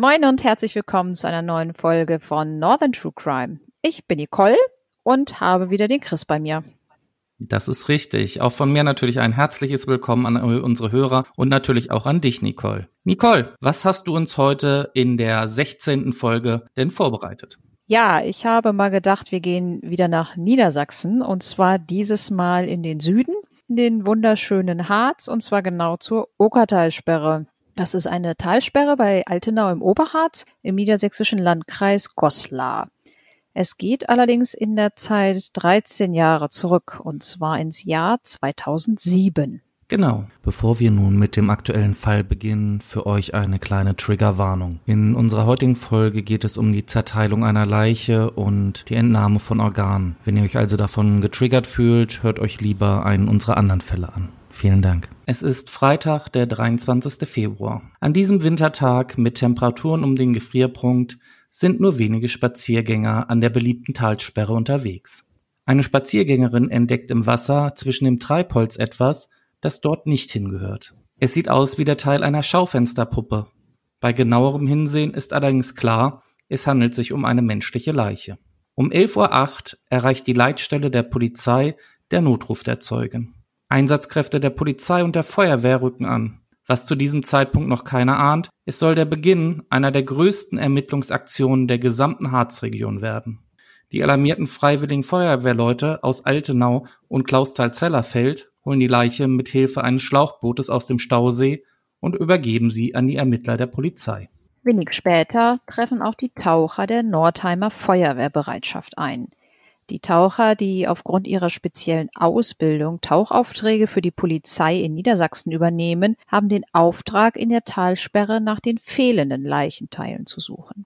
Moin und herzlich willkommen zu einer neuen Folge von Northern True Crime. Ich bin Nicole und habe wieder den Chris bei mir. Das ist richtig. Auch von mir natürlich ein herzliches Willkommen an unsere Hörer und natürlich auch an dich, Nicole. Nicole, was hast du uns heute in der 16. Folge denn vorbereitet? Ja, ich habe mal gedacht, wir gehen wieder nach Niedersachsen und zwar dieses Mal in den Süden, in den wunderschönen Harz und zwar genau zur Okertalsperre. Das ist eine Talsperre bei Altenau im Oberharz im niedersächsischen Landkreis Goslar. Es geht allerdings in der Zeit 13 Jahre zurück, und zwar ins Jahr 2007. Genau. Bevor wir nun mit dem aktuellen Fall beginnen, für euch eine kleine Triggerwarnung. In unserer heutigen Folge geht es um die Zerteilung einer Leiche und die Entnahme von Organen. Wenn ihr euch also davon getriggert fühlt, hört euch lieber einen unserer anderen Fälle an. Vielen Dank. Es ist Freitag, der 23. Februar. An diesem Wintertag mit Temperaturen um den Gefrierpunkt sind nur wenige Spaziergänger an der beliebten Talsperre unterwegs. Eine Spaziergängerin entdeckt im Wasser zwischen dem Treibholz etwas, das dort nicht hingehört. Es sieht aus wie der Teil einer Schaufensterpuppe. Bei genauerem Hinsehen ist allerdings klar, es handelt sich um eine menschliche Leiche. Um 11.08 Uhr erreicht die Leitstelle der Polizei der Notruf der Zeugen. Einsatzkräfte der Polizei und der Feuerwehr rücken an. Was zu diesem Zeitpunkt noch keiner ahnt, es soll der Beginn einer der größten Ermittlungsaktionen der gesamten Harzregion werden. Die alarmierten freiwilligen Feuerwehrleute aus Altenau und Clausthal-Zellerfeld holen die Leiche mit Hilfe eines Schlauchbootes aus dem Stausee und übergeben sie an die Ermittler der Polizei. Wenig später treffen auch die Taucher der Nordheimer Feuerwehrbereitschaft ein. Die Taucher, die aufgrund ihrer speziellen Ausbildung Tauchaufträge für die Polizei in Niedersachsen übernehmen, haben den Auftrag, in der Talsperre nach den fehlenden Leichenteilen zu suchen.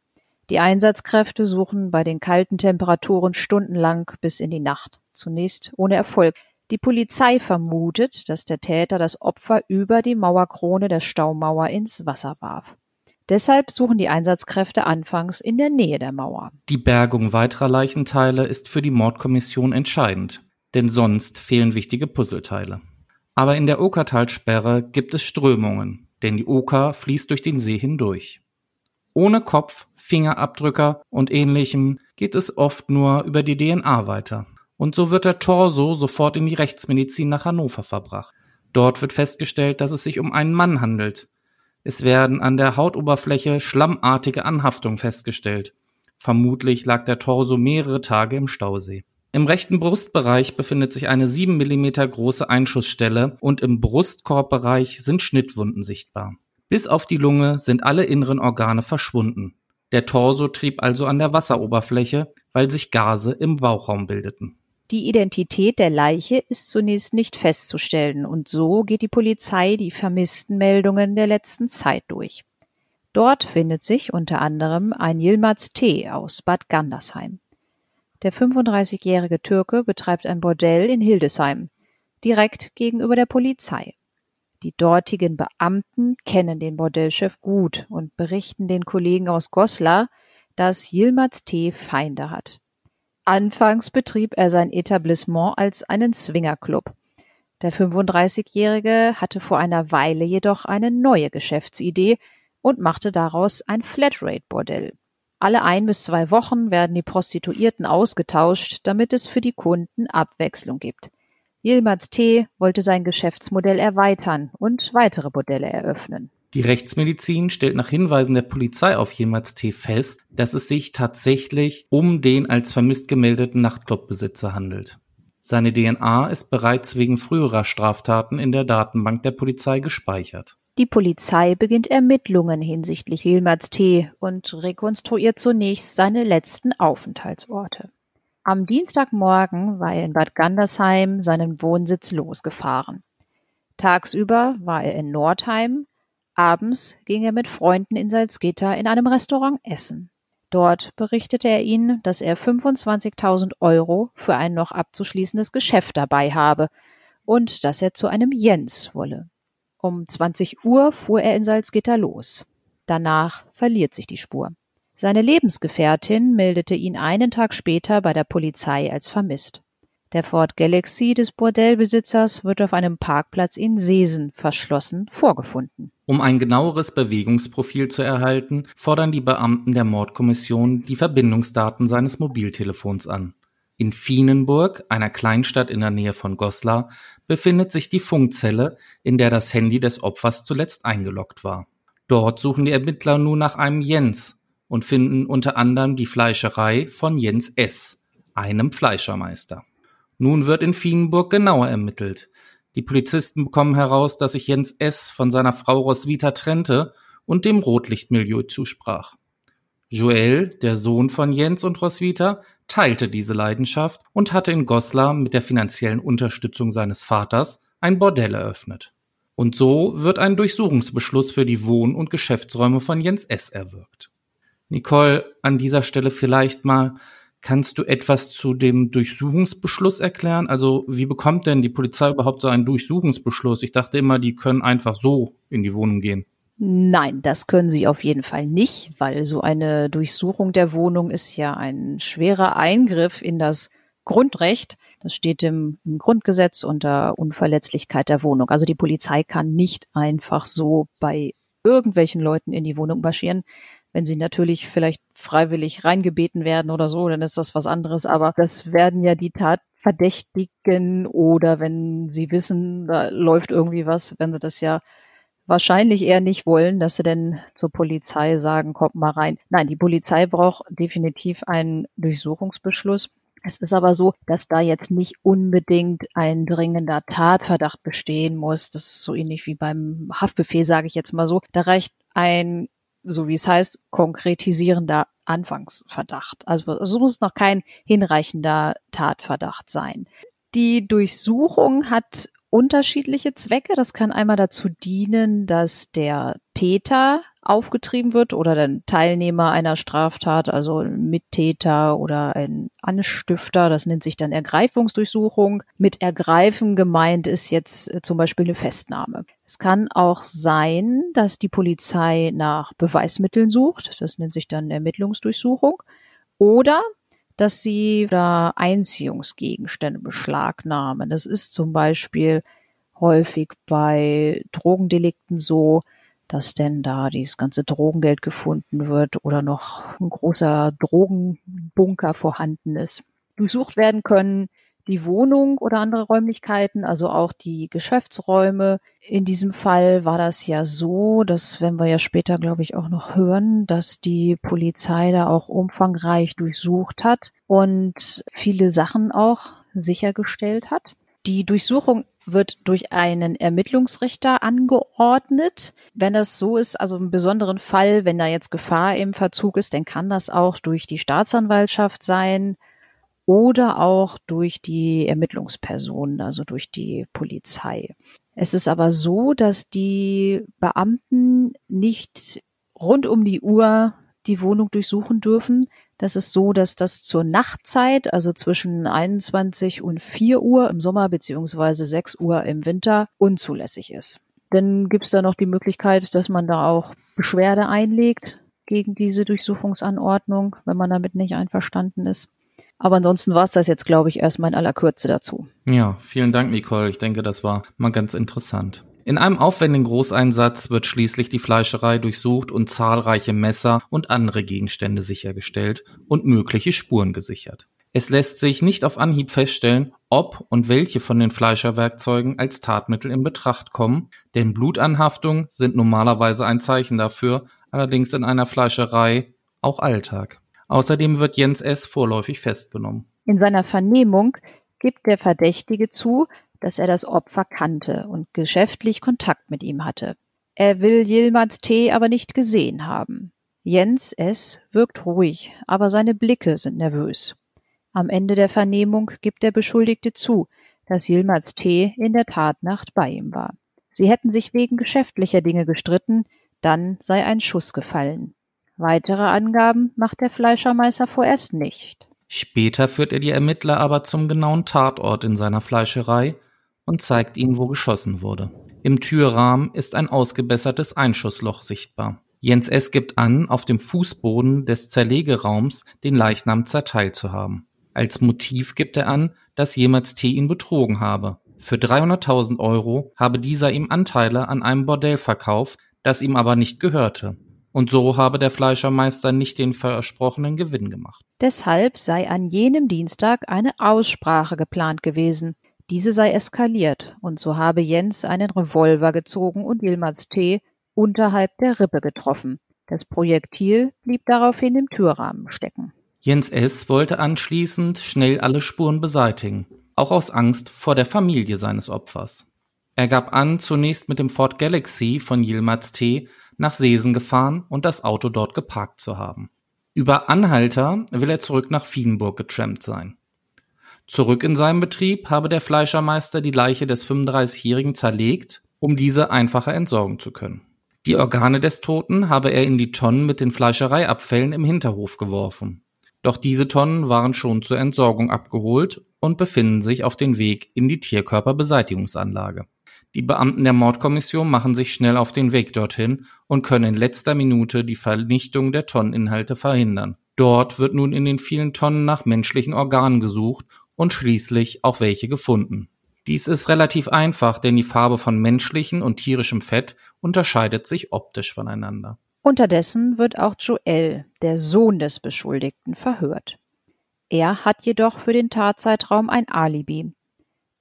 Die Einsatzkräfte suchen bei den kalten Temperaturen stundenlang bis in die Nacht. Zunächst ohne Erfolg. Die Polizei vermutet, dass der Täter das Opfer über die Mauerkrone der Staumauer ins Wasser warf. Deshalb suchen die Einsatzkräfte anfangs in der Nähe der Mauer. Die Bergung weiterer Leichenteile ist für die Mordkommission entscheidend, denn sonst fehlen wichtige Puzzleteile. Aber in der Okertalsperre gibt es Strömungen, denn die Oker fließt durch den See hindurch. Ohne Kopf, Fingerabdrücker und ähnlichem geht es oft nur über die DNA weiter. Und so wird der Torso sofort in die Rechtsmedizin nach Hannover verbracht. Dort wird festgestellt, dass es sich um einen Mann handelt, es werden an der Hautoberfläche schlammartige Anhaftungen festgestellt. Vermutlich lag der Torso mehrere Tage im Stausee. Im rechten Brustbereich befindet sich eine 7 mm große Einschussstelle und im Brustkorbbereich sind Schnittwunden sichtbar. Bis auf die Lunge sind alle inneren Organe verschwunden. Der Torso trieb also an der Wasseroberfläche, weil sich Gase im Bauchraum bildeten. Die Identität der Leiche ist zunächst nicht festzustellen und so geht die Polizei die Vermisstenmeldungen der letzten Zeit durch. Dort findet sich unter anderem ein Yilmaz T. aus Bad Gandersheim. Der 35-jährige Türke betreibt ein Bordell in Hildesheim, direkt gegenüber der Polizei. Die dortigen Beamten kennen den Bordellchef gut und berichten den Kollegen aus Goslar, dass Yilmaz T. Feinde hat. Anfangs betrieb er sein Etablissement als einen Swingerclub. Der 35-Jährige hatte vor einer Weile jedoch eine neue Geschäftsidee und machte daraus ein Flatrate-Bordell. Alle ein bis zwei Wochen werden die Prostituierten ausgetauscht, damit es für die Kunden Abwechslung gibt. Yilmaz T. wollte sein Geschäftsmodell erweitern und weitere Bordelle eröffnen. Die Rechtsmedizin stellt nach Hinweisen der Polizei auf Jemals T. fest, dass es sich tatsächlich um den als vermisst gemeldeten Nachtclubbesitzer handelt. Seine DNA ist bereits wegen früherer Straftaten in der Datenbank der Polizei gespeichert. Die Polizei beginnt Ermittlungen hinsichtlich Yilmaz T. und rekonstruiert zunächst seine letzten Aufenthaltsorte. Am Dienstagmorgen war er in Bad Gandersheim seinen Wohnsitz losgefahren. Tagsüber war er in Nordheim, Abends ging er mit Freunden in Salzgitter in einem Restaurant essen. Dort berichtete er ihnen, dass er 25.000 Euro für ein noch abzuschließendes Geschäft dabei habe und dass er zu einem Jens wolle. Um 20 Uhr fuhr er in Salzgitter los. Danach verliert sich die Spur. Seine Lebensgefährtin meldete ihn einen Tag später bei der Polizei als vermisst. Der Ford Galaxy des Bordellbesitzers wird auf einem Parkplatz in Seesen verschlossen vorgefunden. Um ein genaueres Bewegungsprofil zu erhalten, fordern die Beamten der Mordkommission die Verbindungsdaten seines Mobiltelefons an. In Fienenburg, einer Kleinstadt in der Nähe von Goslar, befindet sich die Funkzelle, in der das Handy des Opfers zuletzt eingeloggt war. Dort suchen die Ermittler nun nach einem Jens und finden unter anderem die Fleischerei von Jens S., einem Fleischermeister. Nun wird in Fienenburg genauer ermittelt. Die Polizisten bekommen heraus, dass sich Jens S. von seiner Frau Roswitha trennte und dem Rotlichtmilieu zusprach. Joel, der Sohn von Jens und Roswitha, teilte diese Leidenschaft und hatte in Goslar mit der finanziellen Unterstützung seines Vaters ein Bordell eröffnet. Und so wird ein Durchsuchungsbeschluss für die Wohn- und Geschäftsräume von Jens S. erwirkt. Nicole, an dieser Stelle vielleicht mal, Kannst du etwas zu dem Durchsuchungsbeschluss erklären? Also wie bekommt denn die Polizei überhaupt so einen Durchsuchungsbeschluss? Ich dachte immer, die können einfach so in die Wohnung gehen. Nein, das können sie auf jeden Fall nicht, weil so eine Durchsuchung der Wohnung ist ja ein schwerer Eingriff in das Grundrecht. Das steht im, im, Grundgesetz unter Unverletzlichkeit der Wohnung. Also die Polizei kann nicht einfach so bei irgendwelchen Leuten in die Wohnung marschieren. Wenn sie natürlich vielleicht freiwillig reingebeten werden oder so, dann ist das was anderes. Aber das werden ja die Tatverdächtigen oder wenn sie wissen, da läuft irgendwie was, wenn sie das ja wahrscheinlich eher nicht wollen, dass sie denn zur Polizei sagen, kommt mal rein. Nein, die Polizei braucht definitiv einen Durchsuchungsbeschluss. Es ist aber so, dass da jetzt nicht unbedingt ein dringender Tatverdacht bestehen muss. Das ist so ähnlich wie beim Haftbefehl, sage ich jetzt mal so. Da reicht ein so wie es heißt, konkretisierender Anfangsverdacht. Also es muss noch kein hinreichender Tatverdacht sein. Die Durchsuchung hat unterschiedliche Zwecke. Das kann einmal dazu dienen, dass der Täter aufgetrieben wird oder der Teilnehmer einer Straftat, also ein Mittäter oder ein Anstifter. Das nennt sich dann Ergreifungsdurchsuchung. Mit Ergreifen gemeint ist jetzt äh, zum Beispiel eine Festnahme. Es kann auch sein, dass die Polizei nach Beweismitteln sucht. Das nennt sich dann Ermittlungsdurchsuchung. Oder dass sie da Einziehungsgegenstände beschlagnahmen. Das ist zum Beispiel häufig bei Drogendelikten so, dass denn da dieses ganze Drogengeld gefunden wird oder noch ein großer Drogenbunker vorhanden ist. Durchsucht werden können die Wohnung oder andere Räumlichkeiten, also auch die Geschäftsräume. In diesem Fall war das ja so, das werden wir ja später, glaube ich, auch noch hören, dass die Polizei da auch umfangreich durchsucht hat und viele Sachen auch sichergestellt hat. Die Durchsuchung wird durch einen Ermittlungsrichter angeordnet. Wenn das so ist, also im besonderen Fall, wenn da jetzt Gefahr im Verzug ist, dann kann das auch durch die Staatsanwaltschaft sein oder auch durch die Ermittlungspersonen, also durch die Polizei. Es ist aber so, dass die Beamten nicht rund um die Uhr die Wohnung durchsuchen dürfen. Das ist so, dass das zur Nachtzeit, also zwischen 21 und 4 Uhr im Sommer beziehungsweise 6 Uhr im Winter, unzulässig ist. Dann gibt es da noch die Möglichkeit, dass man da auch Beschwerde einlegt gegen diese Durchsuchungsanordnung, wenn man damit nicht einverstanden ist. Aber ansonsten war es das jetzt, glaube ich, erstmal in aller Kürze dazu. Ja, vielen Dank, Nicole. Ich denke, das war mal ganz interessant. In einem aufwendigen Großeinsatz wird schließlich die Fleischerei durchsucht und zahlreiche Messer und andere Gegenstände sichergestellt und mögliche Spuren gesichert. Es lässt sich nicht auf Anhieb feststellen, ob und welche von den Fleischerwerkzeugen als Tatmittel in Betracht kommen, denn Blutanhaftungen sind normalerweise ein Zeichen dafür, allerdings in einer Fleischerei auch Alltag. Außerdem wird Jens S. vorläufig festgenommen. In seiner Vernehmung gibt der Verdächtige zu, dass er das Opfer kannte und geschäftlich Kontakt mit ihm hatte. Er will Yilmaz T. aber nicht gesehen haben. Jens S. wirkt ruhig, aber seine Blicke sind nervös. Am Ende der Vernehmung gibt der Beschuldigte zu, dass Yilmaz T. in der Tatnacht bei ihm war. Sie hätten sich wegen geschäftlicher Dinge gestritten, dann sei ein Schuss gefallen. Weitere Angaben macht der Fleischermeister vorerst nicht. Später führt er die Ermittler aber zum genauen Tatort in seiner Fleischerei und zeigt ihnen, wo geschossen wurde. Im Türrahmen ist ein ausgebessertes Einschussloch sichtbar. Jens S. gibt an, auf dem Fußboden des Zerlegeraums den Leichnam zerteilt zu haben. Als Motiv gibt er an, dass jemals T. ihn betrogen habe. Für 300.000 Euro habe dieser ihm Anteile an einem Bordell verkauft, das ihm aber nicht gehörte. Und so habe der Fleischermeister nicht den versprochenen Gewinn gemacht. Deshalb sei an jenem Dienstag eine Aussprache geplant gewesen. Diese sei eskaliert, und so habe Jens einen Revolver gezogen und Yilmaz T. unterhalb der Rippe getroffen. Das Projektil blieb daraufhin im Türrahmen stecken. Jens S. wollte anschließend schnell alle Spuren beseitigen, auch aus Angst vor der Familie seines Opfers. Er gab an, zunächst mit dem Ford Galaxy von Yilmaz T. nach Seesen gefahren und das Auto dort geparkt zu haben. Über Anhalter will er zurück nach Vienburg getrampt sein. Zurück in seinem Betrieb habe der Fleischermeister die Leiche des 35-Jährigen zerlegt, um diese einfacher entsorgen zu können. Die Organe des Toten habe er in die Tonnen mit den Fleischereiabfällen im Hinterhof geworfen. Doch diese Tonnen waren schon zur Entsorgung abgeholt und befinden sich auf dem Weg in die Tierkörperbeseitigungsanlage. Die Beamten der Mordkommission machen sich schnell auf den Weg dorthin und können in letzter Minute die Vernichtung der Tonneninhalte verhindern. Dort wird nun in den vielen Tonnen nach menschlichen Organen gesucht und schließlich auch welche gefunden. Dies ist relativ einfach, denn die Farbe von menschlichem und tierischem Fett unterscheidet sich optisch voneinander. Unterdessen wird auch Joel, der Sohn des Beschuldigten, verhört. Er hat jedoch für den Tatzeitraum ein Alibi.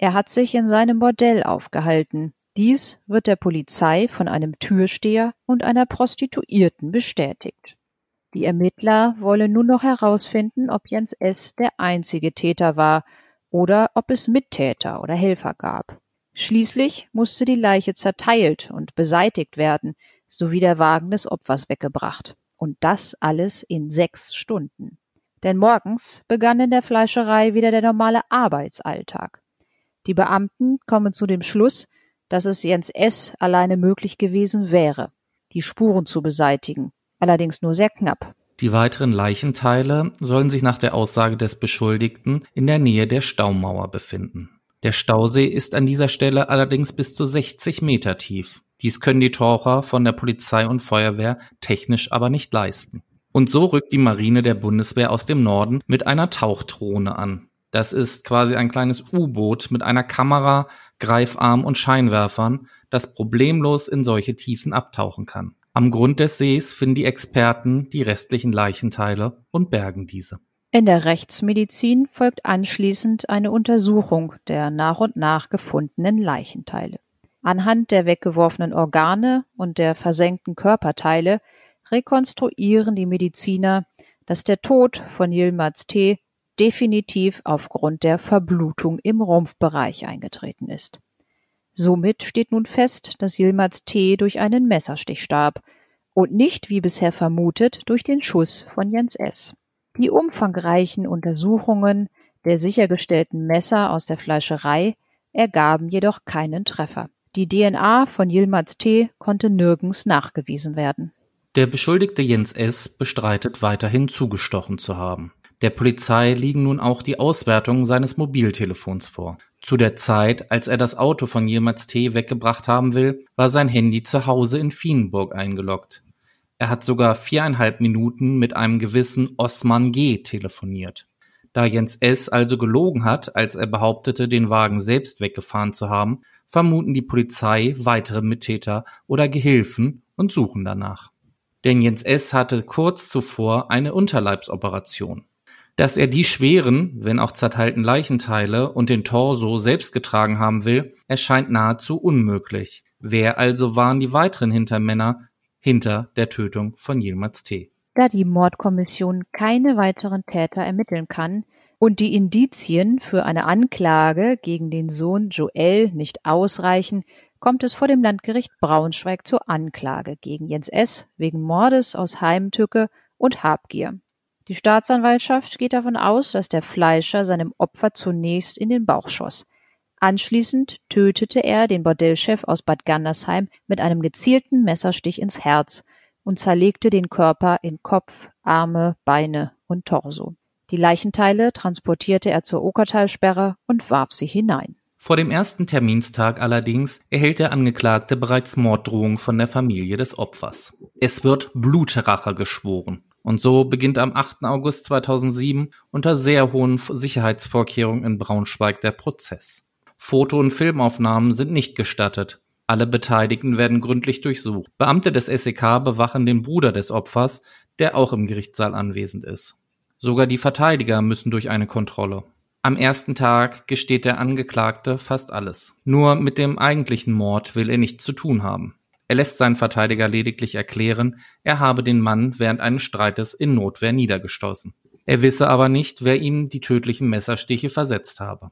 Er hat sich in seinem Bordell aufgehalten. Dies wird der Polizei von einem Türsteher und einer Prostituierten bestätigt. Die Ermittler wollen nun noch herausfinden, ob Jens S. der einzige Täter war oder ob es Mittäter oder Helfer gab. Schließlich musste die Leiche zerteilt und beseitigt werden, sowie der Wagen des Opfers weggebracht. Und das alles in sechs Stunden. Denn morgens begann in der Fleischerei wieder der normale Arbeitsalltag. Die Beamten kommen zu dem Schluss, dass es Jens S. alleine möglich gewesen wäre, die Spuren zu beseitigen, allerdings nur sehr knapp. Die weiteren Leichenteile sollen sich nach der Aussage des Beschuldigten in der Nähe der Staumauer befinden. Der Stausee ist an dieser Stelle allerdings bis zu 60 Meter tief. Dies können die Taucher von der Polizei und Feuerwehr technisch aber nicht leisten. Und so rückt die Marine der Bundeswehr aus dem Norden mit einer Tauchdrohne an. Das ist quasi ein kleines U-Boot mit einer Kamera, Greifarm und Scheinwerfern, das problemlos in solche Tiefen abtauchen kann. Am Grund des Sees finden die Experten die restlichen Leichenteile und bergen diese. In der Rechtsmedizin folgt anschließend eine Untersuchung der nach und nach gefundenen Leichenteile. Anhand der weggeworfenen Organe und der versenkten Körperteile rekonstruieren die Mediziner, dass der Tod von Yilmaz T. definitiv aufgrund der Verblutung im Rumpfbereich eingetreten ist. Somit steht nun fest, dass Yilmaz T. durch einen Messerstich starb und nicht, wie bisher vermutet, durch den Schuss von Jens S. Die umfangreichen Untersuchungen der sichergestellten Messer aus der Fleischerei ergaben jedoch keinen Treffer. Die DNA von Yilmaz T. konnte nirgends nachgewiesen werden. Der Beschuldigte Jens S. bestreitet weiterhin zugestochen zu haben. Der Polizei liegen nun auch die Auswertungen seines Mobiltelefons vor. Zu der Zeit, als er das Auto von Yilmaz T. weggebracht haben will, war sein Handy zu Hause in Vienburg eingeloggt. Er hat sogar viereinhalb Minuten mit einem gewissen Osman G. telefoniert. Da Jens S. also gelogen hat, als er behauptete, den Wagen selbst weggefahren zu haben, vermuten die Polizei weitere Mittäter oder Gehilfen und suchen danach. Denn Jens S. hatte kurz zuvor eine Unterleibsoperation. Dass er die schweren, wenn auch zerteilten Leichenteile und den Torso selbst getragen haben will, erscheint nahezu unmöglich. Wer also waren die weiteren Hintermänner hinter der Tötung von Yilmaz T.? Da die Mordkommission keine weiteren Täter ermitteln kann und die Indizien für eine Anklage gegen den Sohn Joel nicht ausreichen, kommt es vor dem Landgericht Braunschweig zur Anklage gegen Jens S. wegen Mordes aus Heimtücke und Habgier. Die Staatsanwaltschaft geht davon aus, dass der Fleischer seinem Opfer zunächst in den Bauch schoss. Anschließend tötete er den Bordellchef aus Bad Gandersheim mit einem gezielten Messerstich ins Herz und zerlegte den Körper in Kopf, Arme, Beine und Torso. Die Leichenteile transportierte er zur Okertalsperre und warf sie hinein. Vor dem ersten Terminstag allerdings erhält der Angeklagte bereits Morddrohung von der Familie des Opfers. Es wird Blutrache geschworen. Und so beginnt am 8. August 2007 unter sehr hohen Sicherheitsvorkehrungen in Braunschweig der Prozess. Foto- und Filmaufnahmen sind nicht gestattet. Alle Beteiligten werden gründlich durchsucht. Beamte des SEK bewachen den Bruder des Opfers, der auch im Gerichtssaal anwesend ist. Sogar die Verteidiger müssen durch eine Kontrolle. Am ersten Tag gesteht der Angeklagte fast alles. Nur mit dem eigentlichen Mord will er nichts zu tun haben. Er lässt seinen Verteidiger lediglich erklären, er habe den Mann während eines Streites in Notwehr niedergestoßen. Er wisse aber nicht, wer ihm die tödlichen Messerstiche versetzt habe.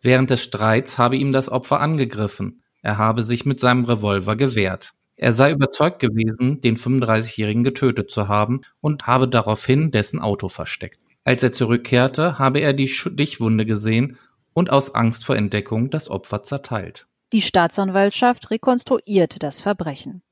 Während des Streits habe ihm das Opfer angegriffen. Er habe sich mit seinem Revolver gewehrt. Er sei überzeugt gewesen, den 35-Jährigen getötet zu haben und habe daraufhin dessen Auto versteckt. Als er zurückkehrte, habe er die Stichwunde gesehen und aus Angst vor Entdeckung das Opfer zerteilt. Die Staatsanwaltschaft rekonstruierte das Verbrechen.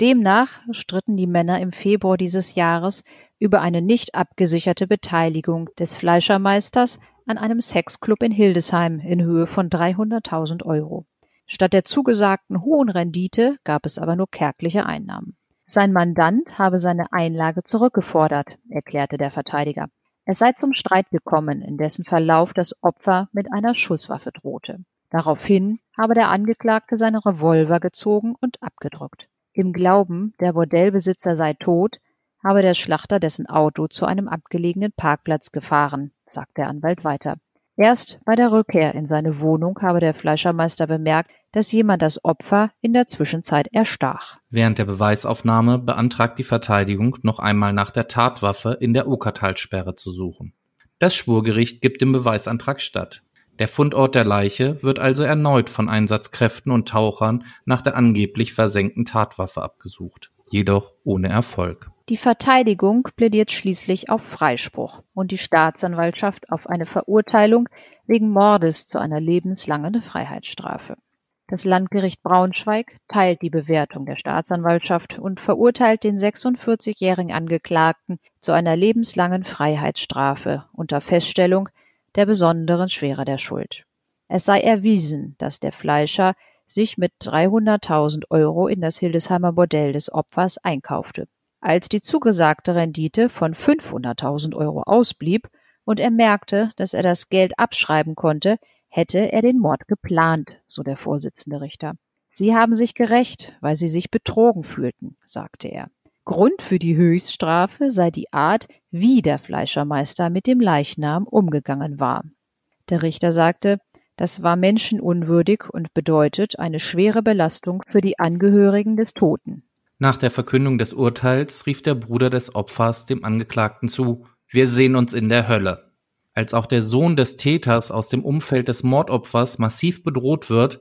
Demnach stritten die Männer im Februar dieses Jahres über eine nicht abgesicherte Beteiligung des Fleischermeisters an einem Sexclub in Hildesheim in Höhe von 300.000 Euro. Statt der zugesagten hohen Rendite gab es aber nur kärgliche Einnahmen. Sein Mandant habe seine Einlage zurückgefordert, erklärte der Verteidiger. Es sei zum Streit gekommen, in dessen Verlauf das Opfer mit einer Schusswaffe drohte. Daraufhin habe der Angeklagte seinen Revolver gezogen und abgedrückt. Im Glauben, der Bordellbesitzer sei tot, habe der Schlachter dessen Auto zu einem abgelegenen Parkplatz gefahren, sagt der Anwalt weiter. Erst bei der Rückkehr in seine Wohnung habe der Fleischermeister bemerkt, dass jemand das Opfer in der Zwischenzeit erstach. Während der Beweisaufnahme beantragt die Verteidigung noch einmal nach der Tatwaffe in der Okertalsperre zu suchen. Das Schwurgericht gibt dem Beweisantrag statt. Der Fundort der Leiche wird also erneut von Einsatzkräften und Tauchern nach der angeblich versenkten Tatwaffe abgesucht, jedoch ohne Erfolg. Die Verteidigung plädiert schließlich auf Freispruch und die Staatsanwaltschaft auf eine Verurteilung wegen Mordes zu einer lebenslangen Freiheitsstrafe. Das Landgericht Braunschweig teilt die Bewertung der Staatsanwaltschaft und verurteilt den 46-jährigen Angeklagten zu einer lebenslangen Freiheitsstrafe unter Feststellung der besonderen Schwere der Schuld. Es sei erwiesen, dass der Fleischer sich mit 300.000 Euro in das Hildesheimer Bordell des Opfers einkaufte. Als die zugesagte Rendite von 500.000 Euro ausblieb und er merkte, dass er das Geld abschreiben konnte, hätte er den Mord geplant, so der Vorsitzende Richter. Sie haben sich gerecht, weil sie sich betrogen fühlten, sagte er. Grund für die Höchststrafe sei die Art, wie der Fleischermeister mit dem Leichnam umgegangen war. Der Richter sagte, das war menschenunwürdig und bedeutet eine schwere Belastung für die Angehörigen des Toten. Nach der Verkündung des Urteils rief der Bruder des Opfers dem Angeklagten zu, wir sehen uns in der Hölle. Als auch der Sohn des Täters aus dem Umfeld des Mordopfers massiv bedroht wird,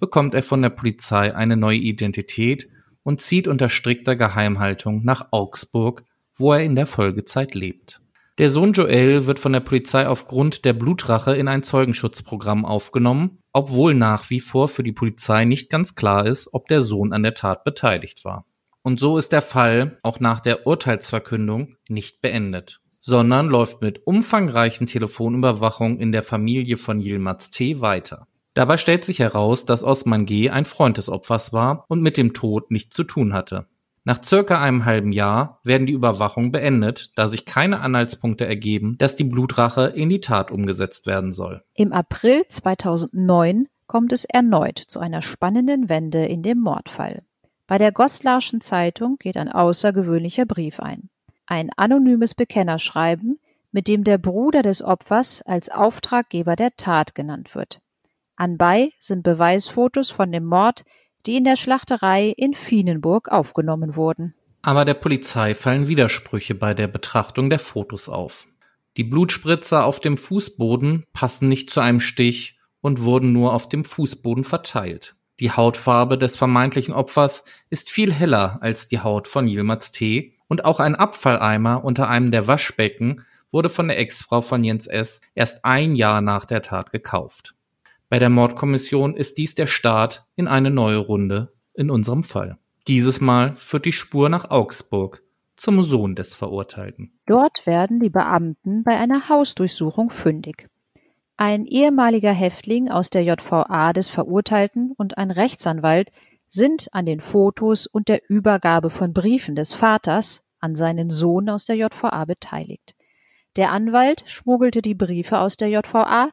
bekommt er von der Polizei eine neue Identität und zieht unter strikter Geheimhaltung nach Augsburg, wo er in der Folgezeit lebt. Der Sohn Joel wird von der Polizei aufgrund der Blutrache in ein Zeugenschutzprogramm aufgenommen, obwohl nach wie vor für die Polizei nicht ganz klar ist, ob der Sohn an der Tat beteiligt war. Und so ist der Fall auch nach der Urteilsverkündung nicht beendet sondern läuft mit umfangreichen Telefonüberwachung in der Familie von Yilmaz T. weiter. Dabei stellt sich heraus, dass Osman G. ein Freund des Opfers war und mit dem Tod nichts zu tun hatte. Nach circa einem halben Jahr werden die Überwachung beendet, da sich keine Anhaltspunkte ergeben, dass die Blutrache in die Tat umgesetzt werden soll. Im April 2009 kommt es erneut zu einer spannenden Wende in dem Mordfall. Bei der Goslarschen Zeitung geht ein außergewöhnlicher Brief ein ein anonymes Bekennerschreiben, mit dem der Bruder des Opfers als Auftraggeber der Tat genannt wird. Anbei sind Beweisfotos von dem Mord, die in der Schlachterei in Fienenburg aufgenommen wurden. Aber der Polizei fallen Widersprüche bei der Betrachtung der Fotos auf. Die Blutspritzer auf dem Fußboden passen nicht zu einem Stich und wurden nur auf dem Fußboden verteilt. Die Hautfarbe des vermeintlichen Opfers ist viel heller als die Haut von Yilmaz T und auch ein Abfalleimer unter einem der Waschbecken wurde von der Ex-Frau von Jens S. erst ein Jahr nach der Tat gekauft. Bei der Mordkommission ist dies der Start in eine neue Runde in unserem Fall. Dieses Mal führt die Spur nach Augsburg zum Sohn des Verurteilten. Dort werden die Beamten bei einer Hausdurchsuchung fündig. Ein ehemaliger Häftling aus der JVA des Verurteilten und ein Rechtsanwalt sind an den Fotos und der Übergabe von Briefen des Vaters an seinen Sohn aus der JVA beteiligt. Der Anwalt schmuggelte die Briefe aus der JVA,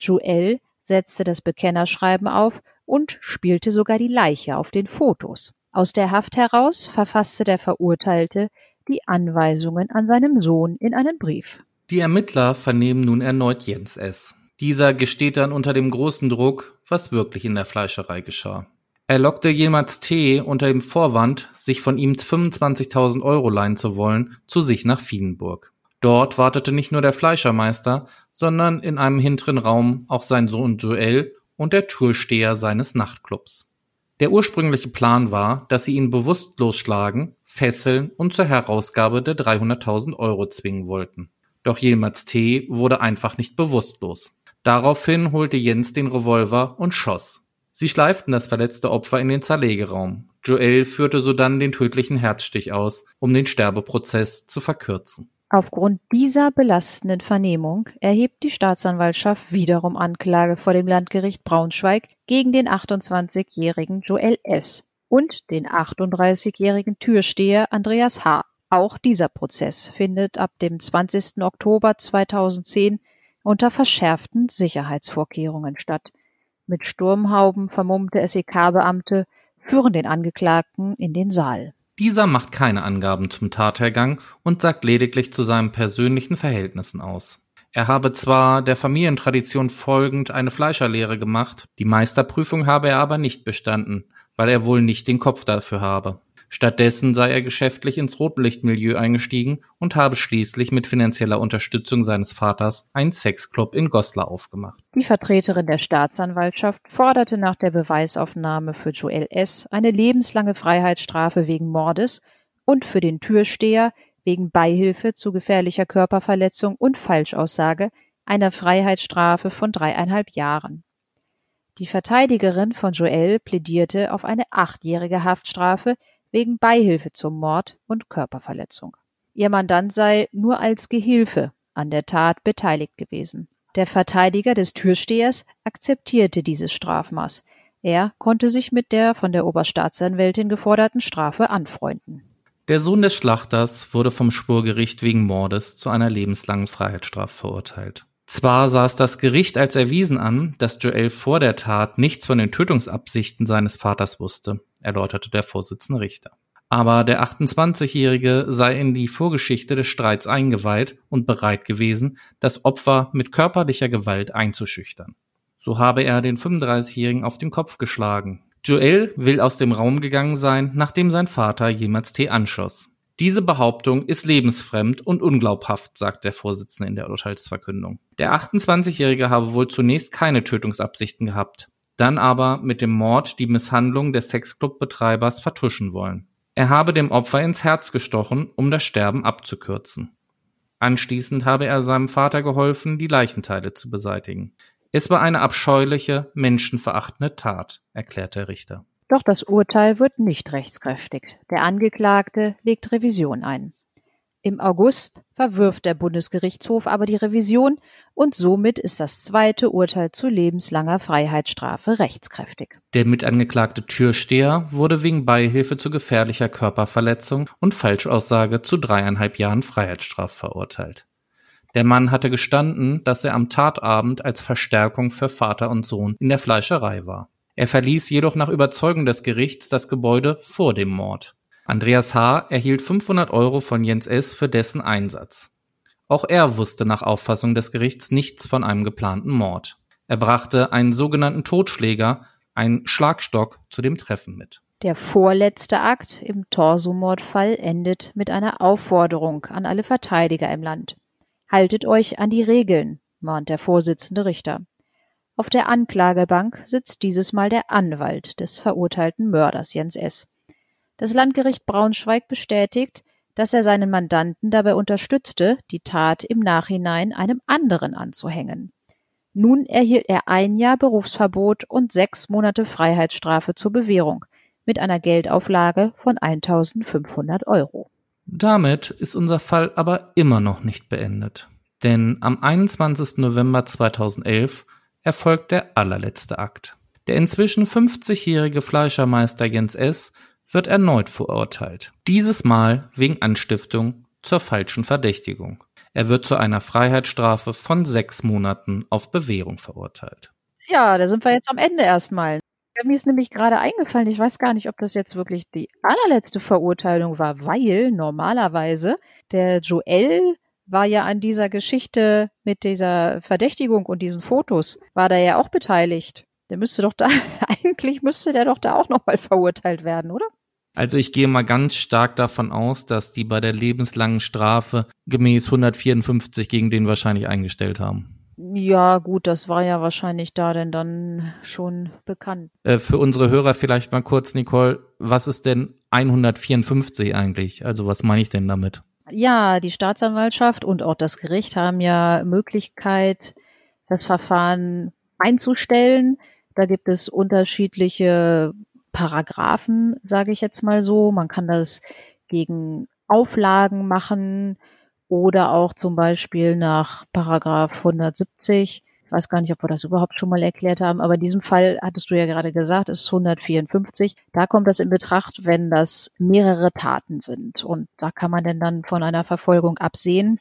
Joel setzte das Bekennerschreiben auf und spielte sogar die Leiche auf den Fotos. Aus der Haft heraus verfasste der Verurteilte die Anweisungen an seinem Sohn in einen Brief. Die Ermittler vernehmen nun erneut Jens S. Dieser gesteht dann unter dem großen Druck, was wirklich in der Fleischerei geschah. Er lockte jemals T. unter dem Vorwand, sich von ihm 25.000 Euro leihen zu wollen, zu sich nach Fienenburg. Dort wartete nicht nur der Fleischermeister, sondern in einem hinteren Raum auch sein Sohn Joel und der Türsteher seines Nachtclubs. Der ursprüngliche Plan war, dass sie ihn bewusstlos schlagen, fesseln und zur Herausgabe der 300.000 Euro zwingen wollten. Doch Yilmaz T. wurde einfach nicht bewusstlos. Daraufhin holte Jens den Revolver und schoss. Sie schleiften das verletzte Opfer in den Zerlegeraum. Joel führte sodann den tödlichen Herzstich aus, um den Sterbeprozess zu verkürzen. Aufgrund dieser belastenden Vernehmung erhebt die Staatsanwaltschaft wiederum Anklage vor dem Landgericht Braunschweig gegen den 28-jährigen Joel S. und den 38-jährigen Türsteher Andreas H. Auch dieser Prozess findet ab dem 20. Oktober 2010 unter verschärften Sicherheitsvorkehrungen statt. Mit Sturmhauben vermummte SEK-Beamte führen den Angeklagten in den Saal. Dieser macht keine Angaben zum Tathergang und sagt lediglich zu seinen persönlichen Verhältnissen aus. Er habe zwar der Familientradition folgend eine Fleischerlehre gemacht, die Meisterprüfung habe er aber nicht bestanden, weil er wohl nicht den Kopf dafür habe. Stattdessen sei er geschäftlich ins Rotlichtmilieu eingestiegen und habe schließlich mit finanzieller Unterstützung seines Vaters einen Sexclub in Goslar aufgemacht. Die Vertreterin der Staatsanwaltschaft forderte nach der Beweisaufnahme für Joel S. eine lebenslange Freiheitsstrafe wegen Mordes und für den Türsteher wegen Beihilfe zu gefährlicher Körperverletzung und Falschaussage einer Freiheitsstrafe von dreieinhalb Jahren. Die Verteidigerin von Joel plädierte auf eine achtjährige Haftstrafe wegen Beihilfe zum Mord und Körperverletzung. Ihr Mandant sei nur als Gehilfe an der Tat beteiligt gewesen. Der Verteidiger des Türstehers akzeptierte dieses Strafmaß. Er konnte sich mit der von der Oberstaatsanwältin geforderten Strafe anfreunden. Der Sohn des Schlachters wurde vom Spurgericht wegen Mordes zu einer lebenslangen Freiheitsstrafe verurteilt. Zwar es das Gericht als erwiesen an, dass Joel vor der Tat nichts von den Tötungsabsichten seines Vaters wusste, erläuterte der Vorsitzende Richter. Aber der 28-Jährige sei in die Vorgeschichte des Streits eingeweiht und bereit gewesen, das Opfer mit körperlicher Gewalt einzuschüchtern. So habe er den 35-Jährigen auf den Kopf geschlagen. Joel will aus dem Raum gegangen sein, nachdem sein Vater jemals Tee anschoss. Diese Behauptung ist lebensfremd und unglaubhaft, sagt der Vorsitzende in der Urteilsverkündung. Der 28-Jährige habe wohl zunächst keine Tötungsabsichten gehabt, dann aber mit dem Mord die Misshandlung des Sexclub-Betreibers vertuschen wollen. Er habe dem Opfer ins Herz gestochen, um das Sterben abzukürzen. Anschließend habe er seinem Vater geholfen, die Leichenteile zu beseitigen. Es war eine abscheuliche, menschenverachtende Tat, erklärt der Richter. Doch das Urteil wird nicht rechtskräftig. Der Angeklagte legt Revision ein. Im August verwirft der Bundesgerichtshof aber die Revision und somit ist das zweite Urteil zu lebenslanger Freiheitsstrafe rechtskräftig. Der mitangeklagte Türsteher wurde wegen Beihilfe zu gefährlicher Körperverletzung und Falschaussage zu dreieinhalb Jahren Freiheitsstrafe verurteilt. Der Mann hatte gestanden, dass er am Tatabend als Verstärkung für Vater und Sohn in der Fleischerei war. Er verließ jedoch nach Überzeugung des Gerichts das Gebäude vor dem Mord. Andreas H. erhielt 500 Euro von Jens S. für dessen Einsatz. Auch er wusste nach Auffassung des Gerichts nichts von einem geplanten Mord. Er brachte einen sogenannten Totschläger, einen Schlagstock, zu dem Treffen mit. Der vorletzte Akt im Torsomordfall endet mit einer Aufforderung an alle Verteidiger im Land. Haltet euch an die Regeln, mahnt der Vorsitzende Richter. Auf der Anklagebank sitzt dieses Mal der Anwalt des verurteilten Mörders Jens S. Das Landgericht Braunschweig bestätigt, dass er seinen Mandanten dabei unterstützte, die Tat im Nachhinein einem anderen anzuhängen. Nun erhielt er ein Jahr Berufsverbot und sechs Monate Freiheitsstrafe zur Bewährung mit einer Geldauflage von 1500 Euro. Damit ist unser Fall aber immer noch nicht beendet. Denn am 21. November 2011 erfolgt der allerletzte Akt. Der inzwischen 50-jährige Fleischermeister Jens S. wird erneut verurteilt. Dieses Mal wegen Anstiftung zur falschen Verdächtigung. Er wird zu einer Freiheitsstrafe von sechs Monaten auf Bewährung verurteilt. Ja, da sind wir jetzt am Ende erstmal. mir ist nämlich gerade eingefallen, ich weiß gar nicht, ob das jetzt wirklich die allerletzte Verurteilung war, weil normalerweise der Joel war ja an dieser Geschichte mit dieser Verdächtigung und diesen Fotos, war da ja auch beteiligt. Der müsste doch da, eigentlich müsste der doch da auch nochmal verurteilt werden, oder? Also ich gehe mal ganz stark davon aus, dass die bei der lebenslangen Strafe gemäß 154 gegen den wahrscheinlich eingestellt haben. Ja, gut, das war ja wahrscheinlich da denn dann schon bekannt. Äh, für unsere Hörer vielleicht mal kurz, Nicole, was ist denn 154 eigentlich? Also was meine ich denn damit? Ja, die Staatsanwaltschaft und auch das Gericht haben ja Möglichkeit, das Verfahren einzustellen. Da gibt es unterschiedliche Paragraphen, sage ich jetzt mal so. Man kann das gegen Auflagen machen oder auch zum Beispiel nach Paragraph 170. Ich weiß gar nicht, ob wir das überhaupt schon mal erklärt haben, aber in diesem Fall hattest du ja gerade gesagt, ist 154. Da kommt das in Betracht, wenn das mehrere Taten sind. Und da kann man denn dann von einer Verfolgung absehen.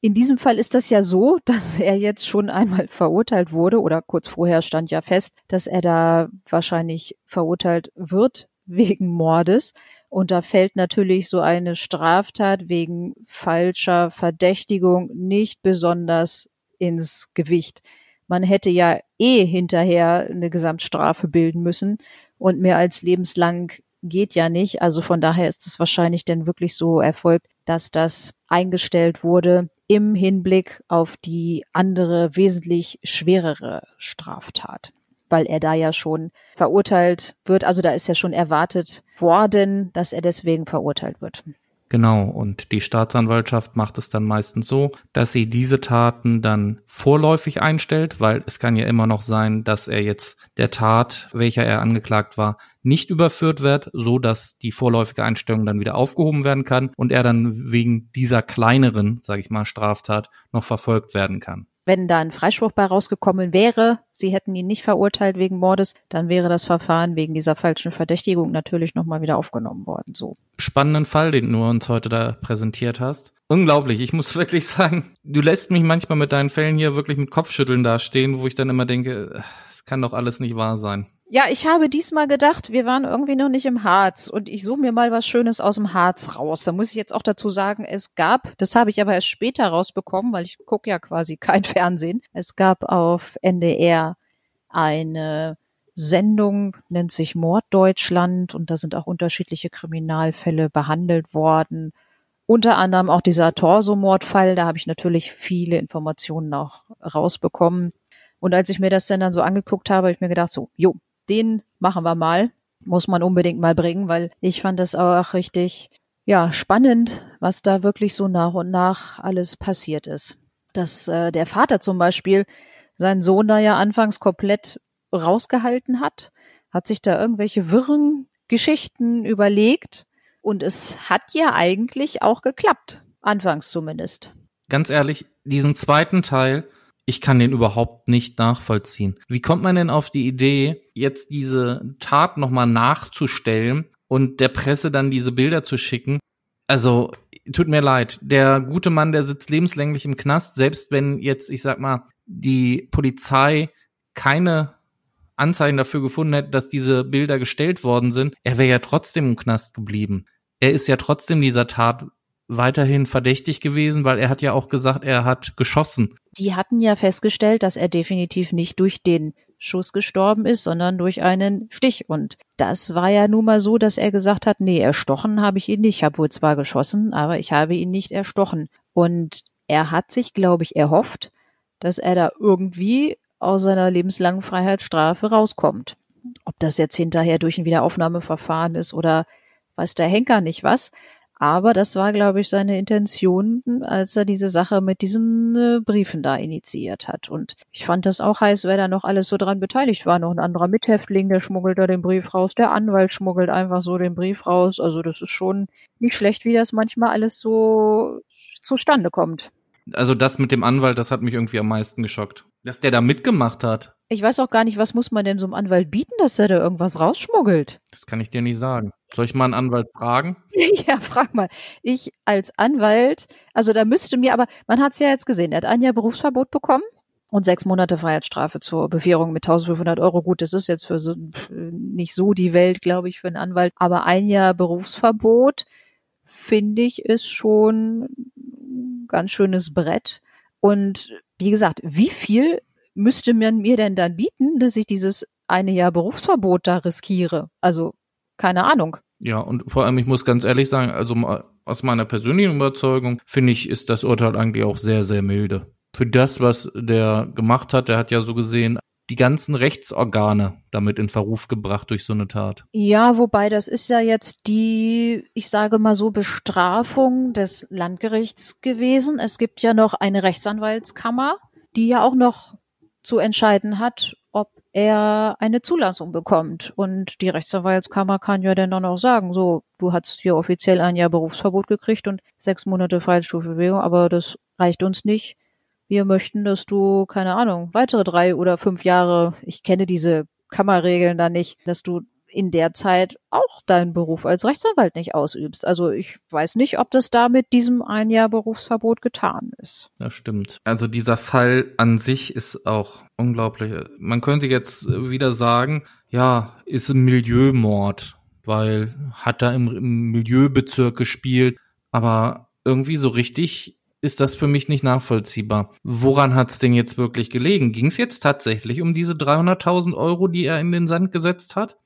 In diesem Fall ist das ja so, dass er jetzt schon einmal verurteilt wurde oder kurz vorher stand ja fest, dass er da wahrscheinlich verurteilt wird wegen Mordes. Und da fällt natürlich so eine Straftat wegen falscher Verdächtigung nicht besonders ins Gewicht. Man hätte ja eh hinterher eine Gesamtstrafe bilden müssen und mehr als lebenslang geht ja nicht. Also von daher ist es wahrscheinlich denn wirklich so erfolgt, dass das eingestellt wurde im Hinblick auf die andere, wesentlich schwerere Straftat, weil er da ja schon verurteilt wird. Also da ist ja schon erwartet worden, dass er deswegen verurteilt wird. Genau, und die Staatsanwaltschaft macht es dann meistens so, dass sie diese Taten dann vorläufig einstellt, weil es kann ja immer noch sein, dass er jetzt der Tat, welcher er angeklagt war, nicht überführt wird, so dass die vorläufige Einstellung dann wieder aufgehoben werden kann und er dann wegen dieser kleineren, sage ich mal, Straftat noch verfolgt werden kann wenn da ein Freispruch bei rausgekommen wäre, sie hätten ihn nicht verurteilt wegen Mordes, dann wäre das Verfahren wegen dieser falschen Verdächtigung natürlich nochmal wieder aufgenommen worden. So. Spannenden Fall, den du uns heute da präsentiert hast. Unglaublich. Ich muss wirklich sagen, du lässt mich manchmal mit deinen Fällen hier wirklich mit Kopfschütteln dastehen, wo ich dann immer denke, es kann doch alles nicht wahr sein. Ja, ich habe diesmal gedacht, wir waren irgendwie noch nicht im Harz und ich suche mir mal was Schönes aus dem Harz raus. Da muss ich jetzt auch dazu sagen, es gab, das habe ich aber erst später rausbekommen, weil ich gucke ja quasi kein Fernsehen. Es gab auf NDR eine Sendung, nennt sich Morddeutschland und da sind auch unterschiedliche Kriminalfälle behandelt worden. Unter anderem auch dieser Torso-Mordfall, da habe ich natürlich viele Informationen auch rausbekommen. Und als ich mir das dann, dann so angeguckt habe, habe ich mir gedacht, so, jo, den machen wir mal. Muss man unbedingt mal bringen, weil ich fand das auch richtig, ja, spannend, was da wirklich so nach und nach alles passiert ist. Dass äh, der Vater zum Beispiel seinen Sohn da ja anfangs komplett rausgehalten hat, hat sich da irgendwelche wirren Geschichten überlegt und es hat ja eigentlich auch geklappt. Anfangs zumindest. Ganz ehrlich, diesen zweiten Teil, ich kann den überhaupt nicht nachvollziehen. Wie kommt man denn auf die Idee, jetzt diese Tat nochmal nachzustellen und der Presse dann diese Bilder zu schicken? Also, tut mir leid. Der gute Mann, der sitzt lebenslänglich im Knast, selbst wenn jetzt, ich sag mal, die Polizei keine Anzeichen dafür gefunden hätte, dass diese Bilder gestellt worden sind, er wäre ja trotzdem im Knast geblieben. Er ist ja trotzdem dieser Tat weiterhin verdächtig gewesen, weil er hat ja auch gesagt, er hat geschossen. Die hatten ja festgestellt, dass er definitiv nicht durch den Schuss gestorben ist, sondern durch einen Stich. Und das war ja nun mal so, dass er gesagt hat, nee, erstochen habe ich ihn nicht. Ich habe wohl zwar geschossen, aber ich habe ihn nicht erstochen. Und er hat sich, glaube ich, erhofft, dass er da irgendwie aus seiner lebenslangen Freiheitsstrafe rauskommt. Ob das jetzt hinterher durch ein Wiederaufnahmeverfahren ist oder weiß der Henker nicht was. Aber das war, glaube ich, seine Intention, als er diese Sache mit diesen äh, Briefen da initiiert hat. Und ich fand das auch heiß, wer da noch alles so dran beteiligt war. Noch ein anderer Mithäftling, der schmuggelt da den Brief raus. Der Anwalt schmuggelt einfach so den Brief raus. Also das ist schon nicht schlecht, wie das manchmal alles so zustande kommt. Also das mit dem Anwalt, das hat mich irgendwie am meisten geschockt. Dass der da mitgemacht hat. Ich weiß auch gar nicht, was muss man denn so einem Anwalt bieten, dass er da irgendwas rausschmuggelt? Das kann ich dir nicht sagen. Soll ich mal einen Anwalt fragen? ja, frag mal. Ich als Anwalt, also da müsste mir, aber man hat es ja jetzt gesehen, er hat ein Jahr Berufsverbot bekommen. und sechs Monate Freiheitsstrafe zur Bewährung mit 1500 Euro. Gut, das ist jetzt für so, nicht so die Welt, glaube ich, für einen Anwalt. Aber ein Jahr Berufsverbot finde ich ist schon ein ganz schönes Brett. Und wie gesagt, wie viel müsste man mir denn dann bieten, dass ich dieses eine Jahr Berufsverbot da riskiere? Also keine Ahnung. Ja, und vor allem, ich muss ganz ehrlich sagen, also aus meiner persönlichen Überzeugung finde ich, ist das Urteil eigentlich auch sehr, sehr milde für das, was der gemacht hat. Der hat ja so gesehen die ganzen Rechtsorgane damit in Verruf gebracht durch so eine Tat. Ja, wobei das ist ja jetzt die, ich sage mal so, Bestrafung des Landgerichts gewesen. Es gibt ja noch eine Rechtsanwaltskammer, die ja auch noch zu entscheiden hat, ob er eine Zulassung bekommt. Und die Rechtsanwaltskammer kann ja dann auch sagen, so, du hast hier offiziell ein Jahr Berufsverbot gekriegt und sechs Monate Freiheitsstufebewegung, aber das reicht uns nicht wir möchten, dass du, keine Ahnung, weitere drei oder fünf Jahre, ich kenne diese Kammerregeln da nicht, dass du in der Zeit auch deinen Beruf als Rechtsanwalt nicht ausübst. Also ich weiß nicht, ob das da mit diesem ein Jahr Berufsverbot getan ist. Das stimmt. Also dieser Fall an sich ist auch unglaublich. Man könnte jetzt wieder sagen, ja, ist ein Milieumord, weil hat da im, im Milieubezirk gespielt, aber irgendwie so richtig ist das für mich nicht nachvollziehbar. Woran hat es denn jetzt wirklich gelegen? Ging es jetzt tatsächlich um diese 300.000 Euro, die er in den Sand gesetzt hat?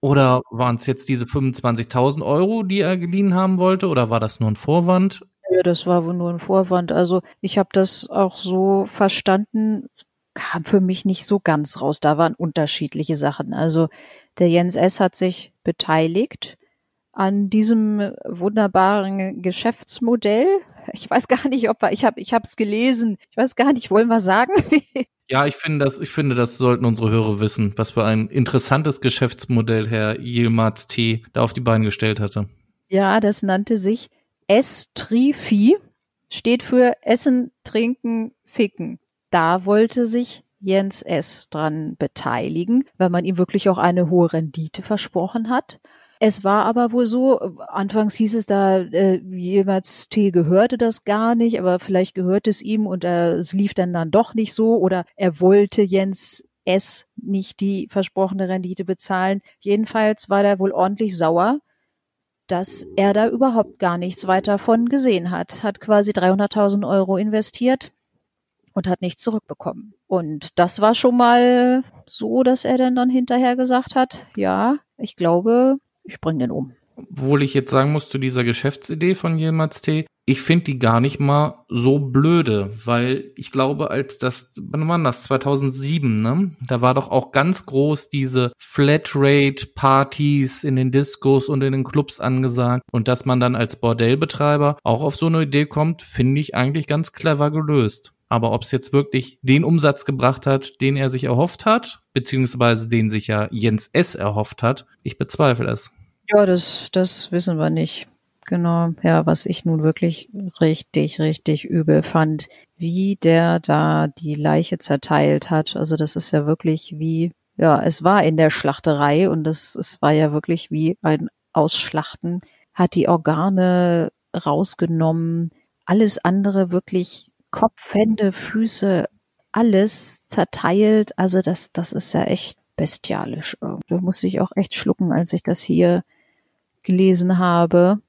Oder waren es jetzt diese 25.000 Euro, die er geliehen haben wollte? Oder war das nur ein Vorwand? Ja, das war wohl nur ein Vorwand. Also ich habe das auch so verstanden, kam für mich nicht so ganz raus. Da waren unterschiedliche Sachen. Also der Jens S. hat sich beteiligt an diesem wunderbaren Geschäftsmodell. Ich weiß gar nicht, ob wir, ich habe ich habe es gelesen. Ich weiß gar nicht, wollen wir sagen? ja, ich finde das ich finde, das sollten unsere Hörer wissen, was für ein interessantes Geschäftsmodell Herr Yilmaz T. da auf die Beine gestellt hatte. Ja, das nannte sich Estrifi, steht für Essen, Trinken, Ficken. Da wollte sich Jens S. dran beteiligen, weil man ihm wirklich auch eine hohe Rendite versprochen hat. Es war aber wohl so, anfangs hieß es da, äh, jemals T gehörte das gar nicht, aber vielleicht gehört es ihm und äh, es lief dann dann doch nicht so oder er wollte Jens S nicht die versprochene Rendite bezahlen. Jedenfalls war er wohl ordentlich sauer, dass er da überhaupt gar nichts weiter von gesehen hat. Hat quasi 300.000 Euro investiert und hat nichts zurückbekommen. Und das war schon mal so, dass er dann dann hinterher gesagt hat, ja, ich glaube, ich bringe den um. Obwohl ich jetzt sagen muss zu dieser Geschäftsidee von Yilmaz T., ich finde die gar nicht mal so blöde, weil ich glaube, als das, wann war das, 2007, ne? Da war doch auch ganz groß diese Flatrate-Partys in den Discos und in den Clubs angesagt. Und dass man dann als Bordellbetreiber auch auf so eine Idee kommt, finde ich eigentlich ganz clever gelöst. Aber ob es jetzt wirklich den Umsatz gebracht hat, den er sich erhofft hat, beziehungsweise den sich ja Jens S. erhofft hat, ich bezweifle es. Ja, das, das wissen wir nicht. Genau, ja, was ich nun wirklich richtig, richtig übel fand, wie der da die Leiche zerteilt hat. Also das ist ja wirklich wie, ja, es war in der Schlachterei und es, es war ja wirklich wie ein Ausschlachten, hat die Organe rausgenommen, alles andere wirklich Kopf, Hände, Füße, alles zerteilt. Also das, das ist ja echt bestialisch. Da musste ich auch echt schlucken, als ich das hier gelesen habe.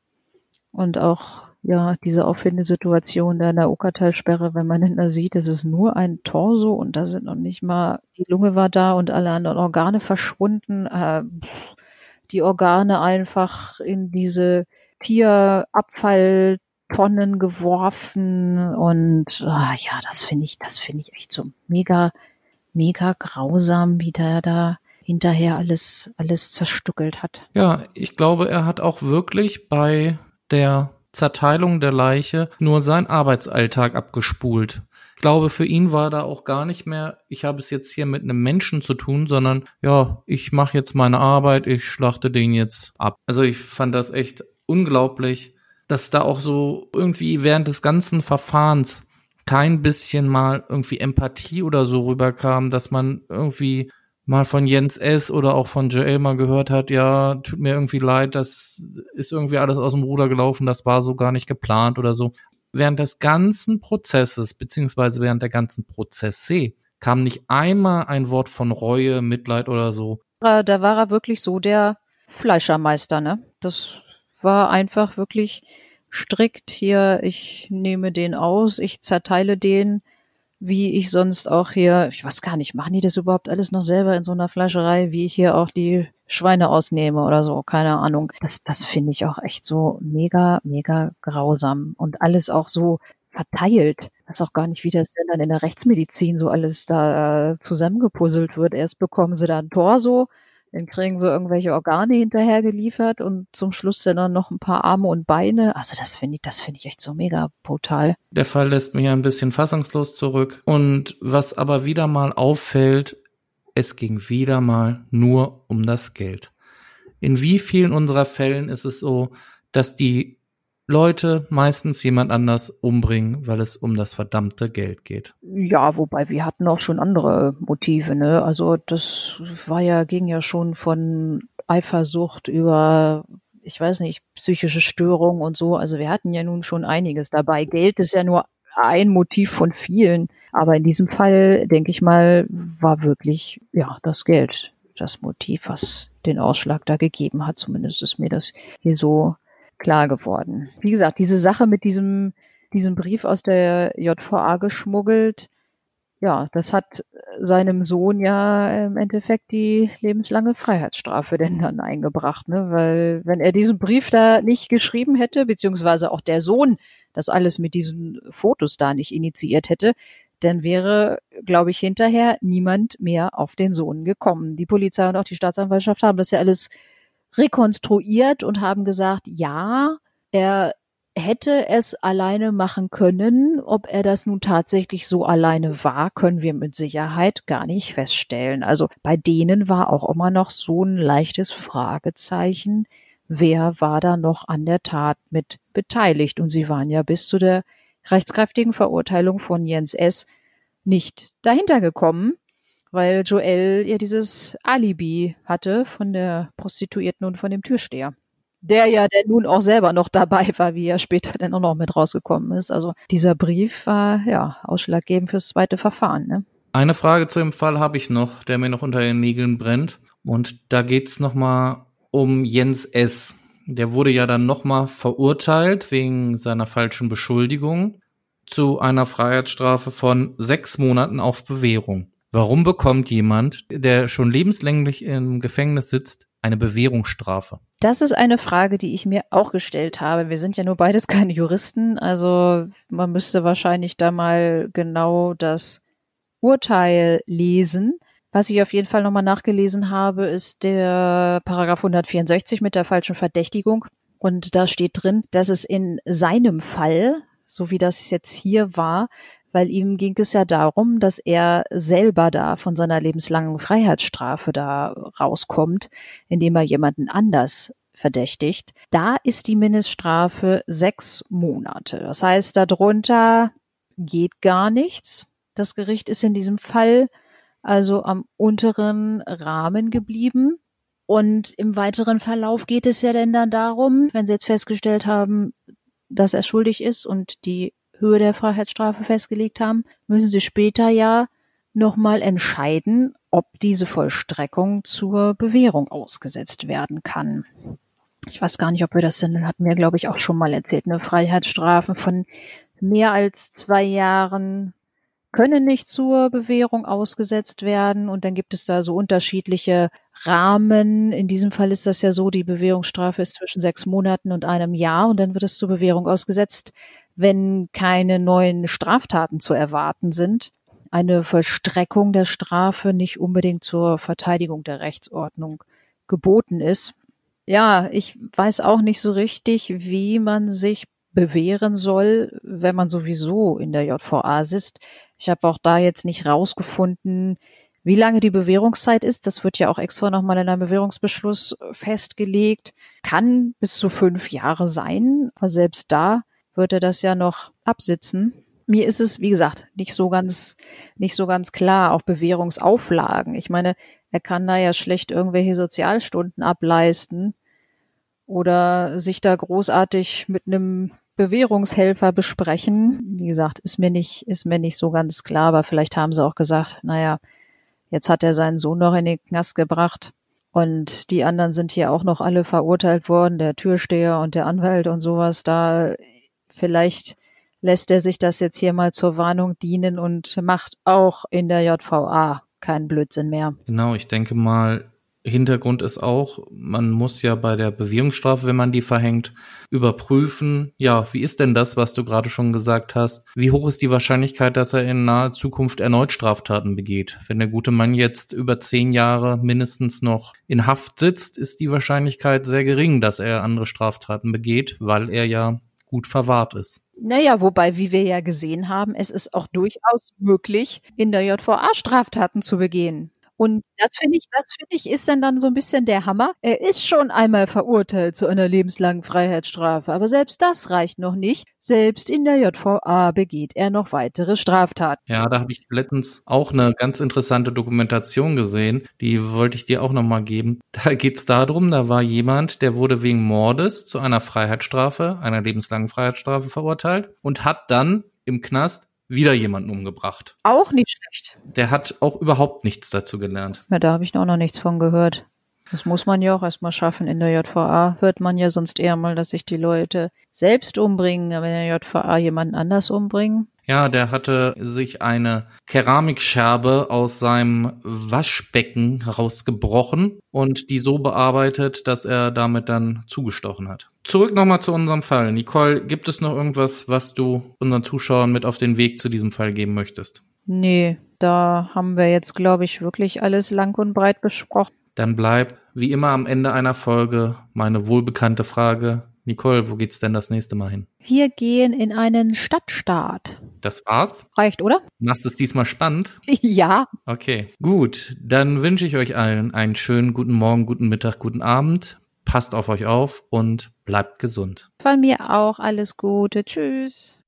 Und auch, ja, diese Auffindesituation da in der Okertalsperre, wenn man hinten sieht, es ist nur ein Torso und da sind noch nicht mal, die Lunge war da und alle anderen Organe verschwunden. Äh, die Organe einfach in diese Tierabfalltonnen geworfen und ah, ja, das finde ich, das finde ich echt so mega, mega grausam, wie der da hinterher alles, alles zerstückelt hat. Ja, ich glaube, er hat auch wirklich bei der Zerteilung der Leiche nur seinen Arbeitsalltag abgespult. Ich glaube, für ihn war da auch gar nicht mehr, ich habe es jetzt hier mit einem Menschen zu tun, sondern ja, ich mache jetzt meine Arbeit, ich schlachte den jetzt ab. Also ich fand das echt unglaublich, dass da auch so irgendwie während des ganzen Verfahrens kein bisschen mal irgendwie Empathie oder so rüberkam, dass man irgendwie mal von Jens S. oder auch von Joel mal gehört hat, ja, tut mir irgendwie leid, das ist irgendwie alles aus dem Ruder gelaufen, das war so gar nicht geplant oder so. während des ganzen Prozesses, beziehungsweise während der ganzen Prozesse, kam nicht einmal ein Wort von Reue, Mitleid oder so. Da war er wirklich so der Fleischermeister, ne? Das war einfach wirklich strikt hier, ich nehme den aus, ich zerteile den, wie ich sonst auch hier, ich weiß gar nicht, machen die das überhaupt alles noch selber in so einer Fleischerei, wie ich hier auch die Schweine ausnehme oder so, keine Ahnung. Das, das finde ich auch echt so mega, mega grausam und alles auch so verteilt. Ist auch gar nicht, wie das denn dann in der Rechtsmedizin so alles da äh, zusammengepuzzelt wird. Erst bekommen sie da ein Torso, dann kriegen sie irgendwelche Organe hinterher geliefert und zum Schluss dann noch ein paar Arme und Beine. Also das finde ich, das finde ich echt so mega brutal. Der Fall lässt mich ein bisschen fassungslos zurück. Und was aber wieder mal auffällt, es ging wieder mal nur um das Geld. In wie vielen unserer Fällen ist es so, dass die Leute meistens jemand anders umbringen, weil es um das verdammte Geld geht. Ja, wobei wir hatten auch schon andere Motive, ne? Also das war ja, ging ja schon von Eifersucht über, ich weiß nicht, psychische Störungen und so. Also wir hatten ja nun schon einiges dabei. Geld ist ja nur ein Motiv von vielen. Aber in diesem Fall, denke ich mal, war wirklich, ja, das Geld das Motiv, was den Ausschlag da gegeben hat. Zumindest ist mir das hier so klar geworden. Wie gesagt, diese Sache mit diesem, diesem Brief aus der JVA geschmuggelt, ja, das hat seinem Sohn ja im Endeffekt die lebenslange Freiheitsstrafe denn dann eingebracht, ne? Weil wenn er diesen Brief da nicht geschrieben hätte, beziehungsweise auch der Sohn das alles mit diesen Fotos da nicht initiiert hätte, dann wäre, glaube ich, hinterher niemand mehr auf den Sohn gekommen. Die Polizei und auch die Staatsanwaltschaft haben das ja alles rekonstruiert und haben gesagt, ja, er hätte es alleine machen können. Ob er das nun tatsächlich so alleine war, können wir mit Sicherheit gar nicht feststellen. Also bei denen war auch immer noch so ein leichtes Fragezeichen, wer war da noch an der Tat mit beteiligt. Und sie waren ja bis zu der rechtskräftigen Verurteilung von Jens S. nicht dahinter gekommen, weil Joel ja dieses Alibi hatte von der Prostituierten und von dem Türsteher. Der ja der nun auch selber noch dabei war, wie er später dann auch noch mit rausgekommen ist. Also dieser Brief war ja ausschlaggebend fürs zweite Verfahren. Ne? Eine Frage zu dem Fall habe ich noch, der mir noch unter den Nägeln brennt. Und da geht's nochmal um Jens S. Der wurde ja dann nochmal verurteilt wegen seiner falschen Beschuldigung zu einer Freiheitsstrafe von sechs Monaten auf Bewährung. Warum bekommt jemand, der schon lebenslänglich im Gefängnis sitzt, eine Bewährungsstrafe? Das ist eine Frage, die ich mir auch gestellt habe. Wir sind ja nur beides keine Juristen, also man müsste wahrscheinlich da mal genau das Urteil lesen. Was ich auf jeden Fall nochmal nachgelesen habe, ist der Paragraph 164 mit der falschen Verdächtigung. Und da steht drin, dass es in seinem Fall, so wie das jetzt hier war, weil ihm ging es ja darum, dass er selber da von seiner lebenslangen Freiheitsstrafe da rauskommt, indem er jemanden anders verdächtigt. Da ist die Mindeststrafe sechs Monate. Das heißt, darunter geht gar nichts. Das Gericht ist in diesem Fall also am unteren Rahmen geblieben. Und im weiteren Verlauf geht es ja denn dann darum, wenn Sie jetzt festgestellt haben, dass er schuldig ist und die Höhe der Freiheitsstrafe festgelegt haben, müssen Sie später ja nochmal entscheiden, ob diese Vollstreckung zur Bewährung ausgesetzt werden kann. Ich weiß gar nicht, ob wir das denn, hatten wir, glaube ich, auch schon mal erzählt, eine Freiheitsstrafe von mehr als zwei Jahren können nicht zur Bewährung ausgesetzt werden. Und dann gibt es da so unterschiedliche Rahmen. In diesem Fall ist das ja so, die Bewährungsstrafe ist zwischen sechs Monaten und einem Jahr und dann wird es zur Bewährung ausgesetzt, wenn keine neuen Straftaten zu erwarten sind. Eine Vollstreckung der Strafe nicht unbedingt zur Verteidigung der Rechtsordnung geboten ist. Ja, ich weiß auch nicht so richtig, wie man sich bewähren soll, wenn man sowieso in der JVA sitzt. Ich habe auch da jetzt nicht rausgefunden, wie lange die Bewährungszeit ist. Das wird ja auch extra nochmal in einem Bewährungsbeschluss festgelegt. Kann bis zu fünf Jahre sein. Aber selbst da wird er das ja noch absitzen. Mir ist es, wie gesagt, nicht so ganz, nicht so ganz klar. Auch Bewährungsauflagen. Ich meine, er kann da ja schlecht irgendwelche Sozialstunden ableisten oder sich da großartig mit einem Bewährungshelfer besprechen. Wie gesagt, ist mir nicht, ist mir nicht so ganz klar, aber vielleicht haben sie auch gesagt, naja, jetzt hat er seinen Sohn noch in den Knast gebracht. Und die anderen sind hier auch noch alle verurteilt worden, der Türsteher und der Anwalt und sowas. Da vielleicht lässt er sich das jetzt hier mal zur Warnung dienen und macht auch in der JVA keinen Blödsinn mehr. Genau, ich denke mal, Hintergrund ist auch, man muss ja bei der Bewährungsstrafe, wenn man die verhängt, überprüfen, ja, wie ist denn das, was du gerade schon gesagt hast? Wie hoch ist die Wahrscheinlichkeit, dass er in naher Zukunft erneut Straftaten begeht? Wenn der gute Mann jetzt über zehn Jahre mindestens noch in Haft sitzt, ist die Wahrscheinlichkeit sehr gering, dass er andere Straftaten begeht, weil er ja gut verwahrt ist. Naja, wobei, wie wir ja gesehen haben, es ist auch durchaus möglich, in der JVA Straftaten zu begehen. Und das finde ich, das finde ich, ist dann dann so ein bisschen der Hammer. Er ist schon einmal verurteilt zu einer lebenslangen Freiheitsstrafe, aber selbst das reicht noch nicht. Selbst in der JVA begeht er noch weitere Straftaten. Ja, da habe ich letztens auch eine ganz interessante Dokumentation gesehen, die wollte ich dir auch nochmal geben. Da geht es darum, da war jemand, der wurde wegen Mordes zu einer Freiheitsstrafe, einer lebenslangen Freiheitsstrafe verurteilt und hat dann im Knast wieder jemanden umgebracht. Auch nicht schlecht. Der hat auch überhaupt nichts dazu gelernt. Ja, da habe ich auch noch nichts von gehört. Das muss man ja auch erstmal schaffen. In der JVA hört man ja sonst eher mal, dass sich die Leute selbst umbringen, aber in der JVA jemanden anders umbringen. Ja, der hatte sich eine Keramikscherbe aus seinem Waschbecken rausgebrochen und die so bearbeitet, dass er damit dann zugestochen hat. Zurück nochmal zu unserem Fall. Nicole, gibt es noch irgendwas, was du unseren Zuschauern mit auf den Weg zu diesem Fall geben möchtest? Nee, da haben wir jetzt, glaube ich, wirklich alles lang und breit besprochen. Dann bleibt, wie immer am Ende einer Folge, meine wohlbekannte Frage. Nicole, wo geht's denn das nächste Mal hin? Wir gehen in einen Stadtstaat. Das war's? Reicht, oder? Machst es diesmal spannend? ja. Okay, gut. Dann wünsche ich euch allen einen schönen guten Morgen, guten Mittag, guten Abend. Passt auf euch auf und bleibt gesund. Von mir auch alles Gute. Tschüss.